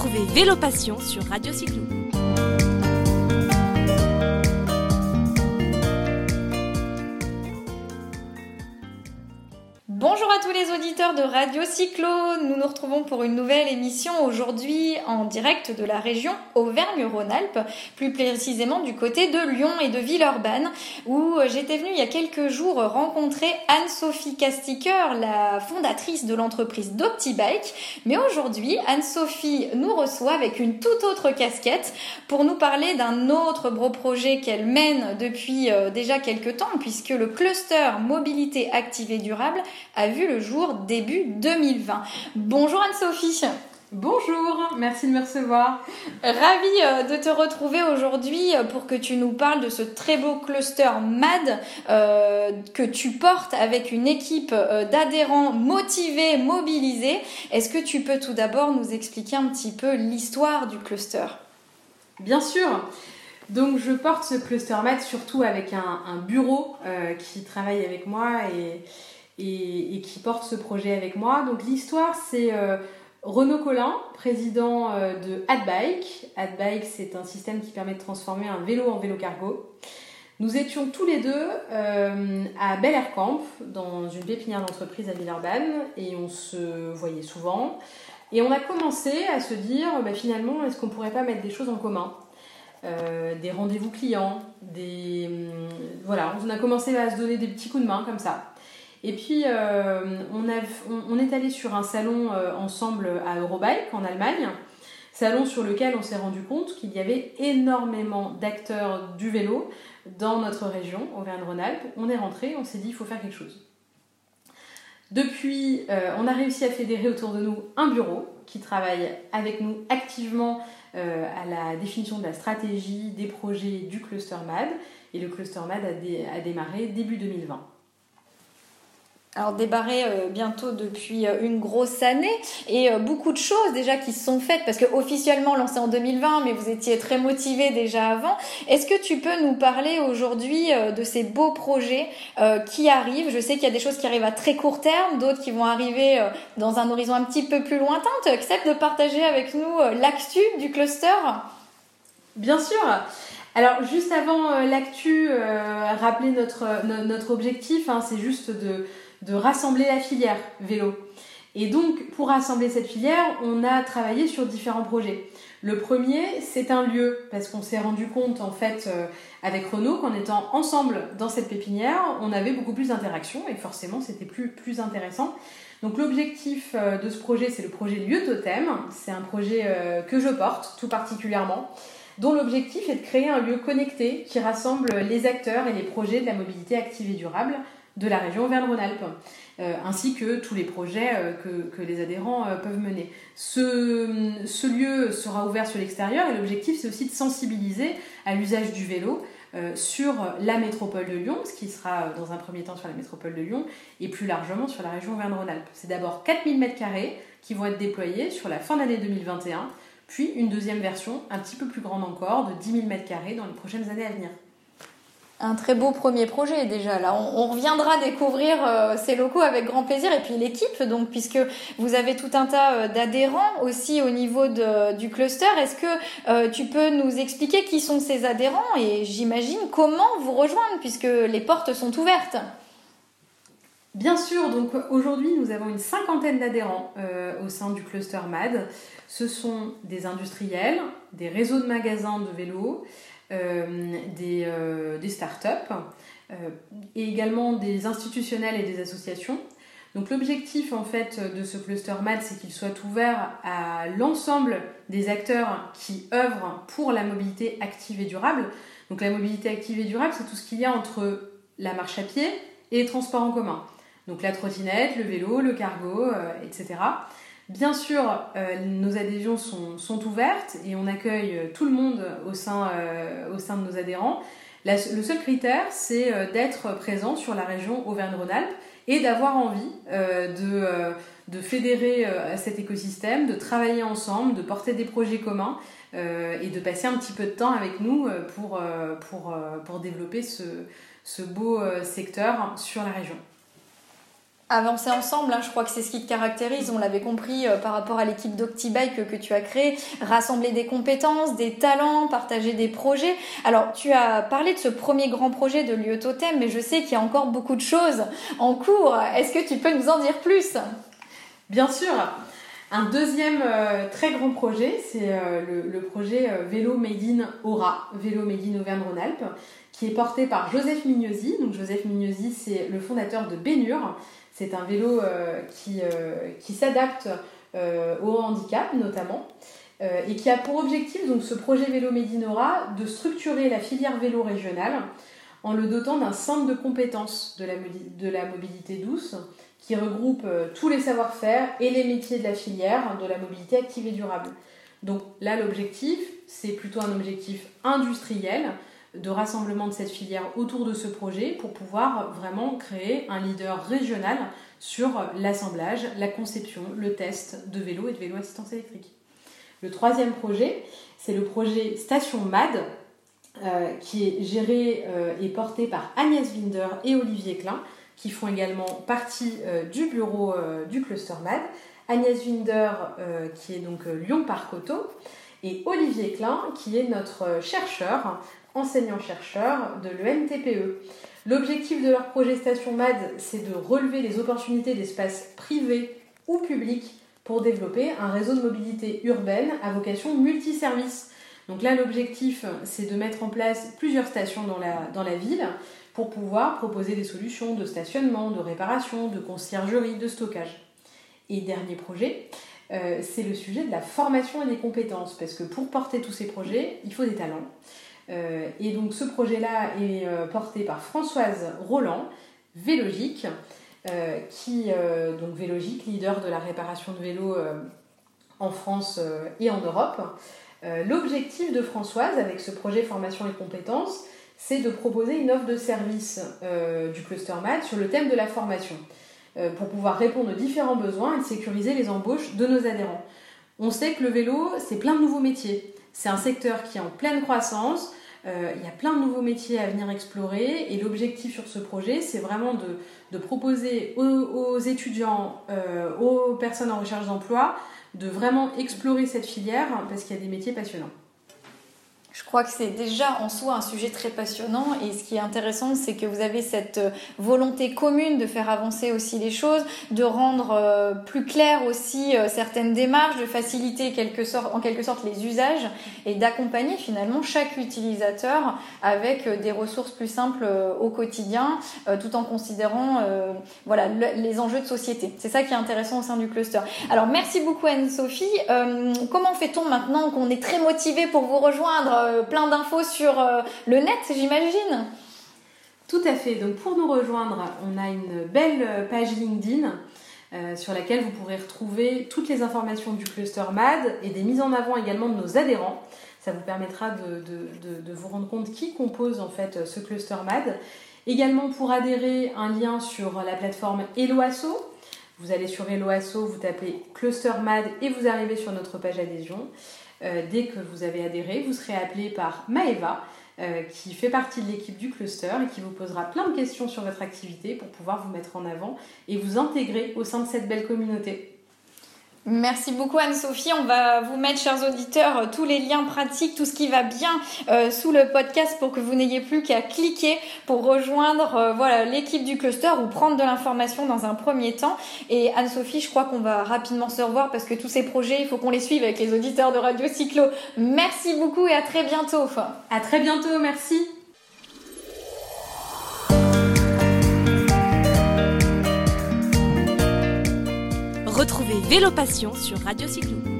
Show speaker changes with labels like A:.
A: Retrouvez Vélo Passion sur Radio Cyclo.
B: Bonjour tous les auditeurs de Radio Cyclo. Nous nous retrouvons pour une nouvelle émission aujourd'hui en direct de la région Auvergne-Rhône-Alpes, plus précisément du côté de Lyon et de Villeurbanne, où j'étais venue il y a quelques jours rencontrer Anne-Sophie Casticker, la fondatrice de l'entreprise DoptiBike. Mais aujourd'hui, Anne-Sophie nous reçoit avec une toute autre casquette pour nous parler d'un autre gros projet qu'elle mène depuis euh, déjà quelques temps, puisque le cluster mobilité active et durable a vu le jour début 2020. Bonjour Anne-Sophie.
C: Bonjour, merci de me recevoir.
B: Ravie euh, de te retrouver aujourd'hui euh, pour que tu nous parles de ce très beau cluster MAD euh, que tu portes avec une équipe d'adhérents motivés, mobilisés. Est-ce que tu peux tout d'abord nous expliquer un petit peu l'histoire du cluster?
C: Bien sûr. Donc je porte ce cluster MAD surtout avec un, un bureau qui travaille avec moi et, et, qui porte ce projet avec moi. Donc l'histoire, c'est euh, Renaud Collin, président euh, de AdBike. AdBike, c'est un système qui permet de transformer un vélo en vélo cargo. Nous étions tous les deux euh, à Bel Air Camp, dans une pépinière d'entreprise à Villeurbanne, et on se voyait souvent. Et on a commencé à se dire, bah, finalement, est-ce qu'on pourrait pas mettre des choses en commun? Des rendez-vous clients, des hum, voilà, on a commencé à se donner des petits coups de main comme ça. Et puis, euh, on, est allé sur un salon euh, ensemble à Eurobike en Allemagne, salon sur lequel on s'est rendu compte qu'il y avait énormément d'acteurs du vélo dans notre région, Auvergne-Rhône-Alpes. On est rentré, on s'est dit, il faut faire quelque chose. Depuis, euh, on a réussi à fédérer autour de nous un bureau qui travaille avec nous activement à la définition de la stratégie, des projets du cluster MAD. Et le cluster MAD a démarré début 2020
B: alors débarré euh, bientôt depuis euh, une grosse année et euh, beaucoup de choses déjà qui se sont faites parce que officiellement lancé en 2020 mais vous étiez très motivé déjà avant. Est-ce que tu peux nous parler aujourd'hui de ces beaux projets qui arrivent? Je sais qu'il y a des choses qui arrivent à très court terme, d'autres qui vont arriver dans un horizon un petit peu plus lointain. Tu acceptes de partager avec nous l'actu du cluster?
C: Bien sûr. Alors juste avant l'actu, rappeler notre, notre objectif, hein, c'est juste de de rassembler la filière vélo. Et donc, pour rassembler cette filière, on a travaillé sur différents projets. Le premier, c'est un lieu, parce qu'on s'est rendu compte, en fait, euh, avec Renault, qu'en étant ensemble dans cette pépinière, on avait beaucoup plus d'interactions, et forcément, c'était plus, intéressant. Donc, l'objectif euh, de ce projet, c'est le projet Lieu Totem. C'est un projet euh, que je porte, tout particulièrement, dont l'objectif est de créer un lieu connecté qui rassemble les acteurs et les projets de la mobilité active et durable de la région Auvergne-Rhône-Alpes, euh, ainsi que tous les projets euh, que, les adhérents euh, peuvent mener. Ce, lieu sera ouvert sur l'extérieur et l'objectif c'est aussi de sensibiliser à l'usage du vélo sur la métropole de Lyon, ce qui sera dans un premier temps sur la métropole de Lyon et plus largement sur la région Auvergne-Rhône-Alpes. C'est d'abord 4000 m2 qui vont être déployés sur la fin d'année 2021, puis une deuxième version un petit peu plus grande encore de 10 000 m2 dans les prochaines années à venir
B: un très beau premier projet déjà. Là, on, reviendra découvrir euh, ces locaux avec grand plaisir et puis l'équipe, donc puisque vous avez tout un tas euh, d'adhérents aussi au niveau du cluster. Est-ce que euh, tu peux nous expliquer qui sont ces adhérents et j'imagine comment vous rejoindre puisque les portes sont ouvertes?
C: Bien sûr, donc aujourd'hui nous avons une cinquantaine d'adhérents au sein du cluster MAD. Ce sont des industriels, des réseaux de magasins de vélos, euh, des, euh, des startups euh, et également des institutionnels et des associations. Donc l'objectif en fait de ce cluster MAD, c'est qu'il soit ouvert à l'ensemble des acteurs qui œuvrent pour la mobilité active et durable. Donc la mobilité active et durable, c'est tout ce qu'il y a entre la marche à pied et les transports en commun. Donc la trottinette, le vélo, le cargo, etc. Bien sûr, euh, nos adhésions sont, ouvertes et on accueille euh, tout le monde au sein, euh, de nos adhérents. le seul critère, c'est d'être présent sur la région Auvergne-Rhône-Alpes et d'avoir envie de, fédérer cet écosystème, de travailler ensemble, de porter des projets communs et de passer un petit peu de temps avec nous pour, développer ce beau secteur sur la région.
B: Avancer ensemble. Hein. Je crois que c'est ce qui te caractérise. On l'avait compris euh, par rapport à l'équipe d'OctiBike que, tu as créée. Rassembler des compétences, des talents, partager des projets. Alors, tu as parlé de ce premier grand projet de lieu totem, mais je sais qu'il y a encore beaucoup de choses en cours. Est-ce que tu peux nous en dire plus?
C: Bien sûr. Un deuxième euh, très grand projet, c'est euh, le, projet Vélo Made in Aura, Vélo Made in Auvergne-Rhône-Alpes, qui est porté par Joseph Mignosi. Donc Joseph Mignosi, c'est le fondateur de Bénure. C'est un vélo euh, qui, euh, qui s'adapte euh, au handicap notamment et qui a pour objectif, donc ce projet Vélo Médinora, de structurer la filière vélo régionale en le dotant d'un centre de compétences de la, de la mobilité douce qui regroupe tous les savoir-faire et les métiers de la filière de la mobilité active et durable. Donc là, l'objectif, c'est plutôt un objectif industriel de rassemblement de cette filière autour de ce projet pour pouvoir vraiment créer un leader régional sur l'assemblage, la conception, le test de vélos et de vélos assistance électrique. Le troisième projet, c'est le projet Station MAD, euh, qui est géré euh, et porté par Agnès Winder et Olivier Klein, qui font également partie euh, du bureau du cluster MAD. Agnès Winder, qui est donc Lyon Auto, et Olivier Klein, qui est notre chercheur enseignants-chercheurs de l'ENTPE. L'objectif de leur projet Station MAD, c'est de relever les opportunités d'espaces privés ou publics pour développer un réseau de mobilité urbaine à vocation multiservice. Donc là, l'objectif, c'est de mettre en place plusieurs stations dans la, dans la ville pour pouvoir proposer des solutions de stationnement, de réparation, de conciergerie, de stockage. Et dernier projet, euh, c'est le sujet de la formation et des compétences, parce que pour porter tous ces projets, il faut des talents. Euh, et donc ce projet-là est euh, porté par Françoise Roland, Vélogique, euh, qui, donc Vélogique, leader de la réparation de vélos en France et en Europe. L'objectif de Françoise avec ce projet formation et compétences, c'est de proposer une offre de service du cluster MAD sur le thème de la formation pour pouvoir répondre aux différents besoins et sécuriser les embauches de nos adhérents. On sait que le vélo, c'est plein de nouveaux métiers. C'est un secteur qui est en pleine croissance, euh, il y a plein de nouveaux métiers à venir explorer et l'objectif sur ce projet, c'est vraiment de, proposer aux, étudiants, euh, aux personnes en recherche d'emploi, de vraiment explorer cette filière parce qu'il y a des métiers passionnants.
B: Je crois que c'est déjà en soi un sujet très passionnant et ce qui est intéressant, c'est que vous avez cette euh, volonté commune de faire avancer aussi les choses, de rendre euh, plus clair aussi euh, certaines démarches, de faciliter en quelque sorte les usages et d'accompagner finalement chaque utilisateur avec des ressources plus simples au quotidien, tout en considérant voilà les enjeux de société. C'est ça qui est intéressant au sein du cluster. Alors merci beaucoup Anne-Sophie. comment fait-on maintenant qu'on est très motivé pour vous rejoindre? Euh, plein d'infos sur euh, le net, j'imagine.
C: Tout à fait. Donc pour nous rejoindre, on a une belle euh, page LinkedIn sur laquelle vous pourrez retrouver toutes les informations du cluster MAD et des mises en avant également de nos adhérents. Ça vous permettra de, vous rendre compte qui compose en fait ce cluster MAD. Également pour adhérer, un lien sur la plateforme Eloasso. Vous allez sur Eloasso, vous tapez Cluster MAD et vous arrivez sur notre page adhésion. Euh, dès que vous avez adhéré, vous serez appelé par Maeva, euh, qui fait partie de l'équipe du cluster et qui vous posera plein de questions sur votre activité pour pouvoir vous mettre en avant et vous intégrer au sein de cette belle communauté.
B: Merci beaucoup Anne-Sophie. On va vous mettre, chers auditeurs, tous les liens pratiques, tout ce qui va bien euh, sous le podcast pour que vous n'ayez plus qu'à cliquer pour rejoindre euh, voilà l'équipe du cluster ou prendre de l'information dans un premier temps. Et Anne-Sophie, je crois qu'on va rapidement se revoir parce que tous ces projets, il faut qu'on les suive avec les auditeurs de Radio Cyclo. Merci beaucoup et à très bientôt.
C: À très bientôt, merci.
A: Retrouvez Vélo Passion sur Radio Cyclo.